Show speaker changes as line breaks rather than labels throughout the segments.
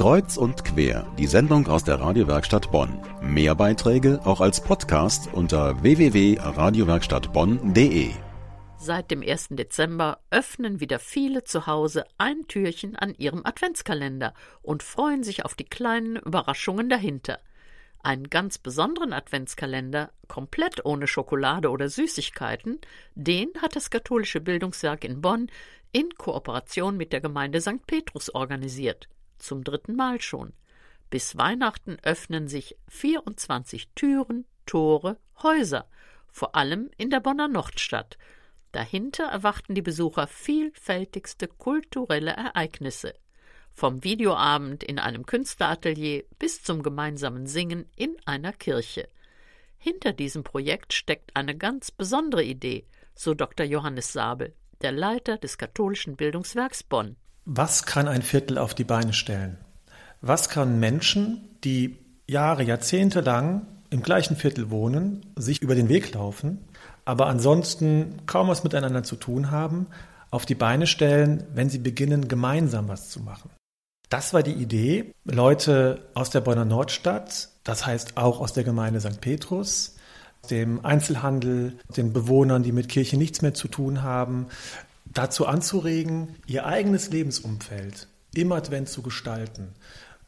Kreuz und quer, die Sendung aus der Radiowerkstatt Bonn. Mehr Beiträge auch als Podcast unter www.radiowerkstattbonn.de.
Seit dem 1. Dezember öffnen wieder viele zu Hause ein Türchen an ihrem Adventskalender und freuen sich auf die kleinen Überraschungen dahinter. Einen ganz besonderen Adventskalender, komplett ohne Schokolade oder Süßigkeiten, den hat das katholische Bildungswerk in Bonn in Kooperation mit der Gemeinde St. Petrus organisiert. Zum dritten Mal schon. Bis Weihnachten öffnen sich 24 Türen, Tore, Häuser, vor allem in der Bonner Nordstadt. Dahinter erwarten die Besucher vielfältigste kulturelle Ereignisse vom Videoabend in einem Künstleratelier bis zum gemeinsamen Singen in einer Kirche. Hinter diesem Projekt steckt eine ganz besondere Idee, so Dr. Johannes Sabel, der Leiter des katholischen Bildungswerks Bonn.
Was kann ein Viertel auf die Beine stellen? Was kann Menschen, die Jahre, Jahrzehnte lang im gleichen Viertel wohnen, sich über den Weg laufen, aber ansonsten kaum was miteinander zu tun haben, auf die Beine stellen, wenn sie beginnen, gemeinsam was zu machen? Das war die Idee, Leute aus der Bonner Nordstadt, das heißt auch aus der Gemeinde St. Petrus, dem Einzelhandel, den Bewohnern, die mit Kirche nichts mehr zu tun haben, dazu anzuregen, ihr eigenes Lebensumfeld im Advent zu gestalten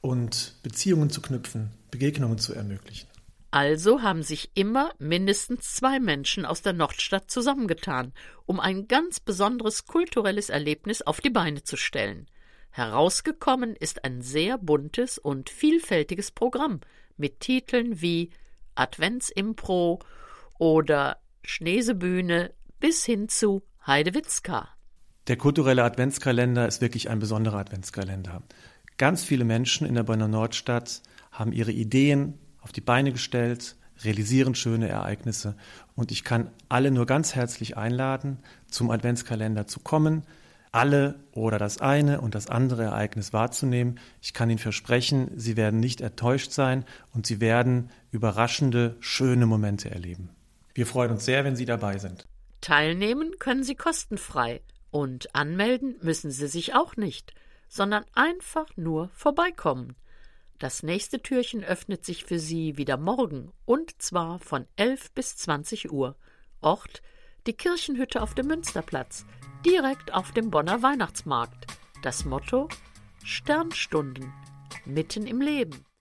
und Beziehungen zu knüpfen, Begegnungen zu ermöglichen.
Also haben sich immer mindestens zwei Menschen aus der Nordstadt zusammengetan, um ein ganz besonderes kulturelles Erlebnis auf die Beine zu stellen. Herausgekommen ist ein sehr buntes und vielfältiges Programm mit Titeln wie Adventsimpro oder Schneesebühne bis hin zu Heidewitzka.
Der kulturelle Adventskalender ist wirklich ein besonderer Adventskalender. Ganz viele Menschen in der Bonner Nordstadt haben ihre Ideen auf die Beine gestellt, realisieren schöne Ereignisse und ich kann alle nur ganz herzlich einladen, zum Adventskalender zu kommen, alle oder das eine und das andere Ereignis wahrzunehmen. Ich kann Ihnen versprechen, Sie werden nicht enttäuscht sein und Sie werden überraschende, schöne Momente erleben. Wir freuen uns sehr, wenn Sie dabei sind.
Teilnehmen können Sie kostenfrei und anmelden müssen Sie sich auch nicht, sondern einfach nur vorbeikommen. Das nächste Türchen öffnet sich für Sie wieder morgen und zwar von 11 bis 20 Uhr. Ort die Kirchenhütte auf dem Münsterplatz direkt auf dem Bonner Weihnachtsmarkt. Das Motto Sternstunden mitten im Leben.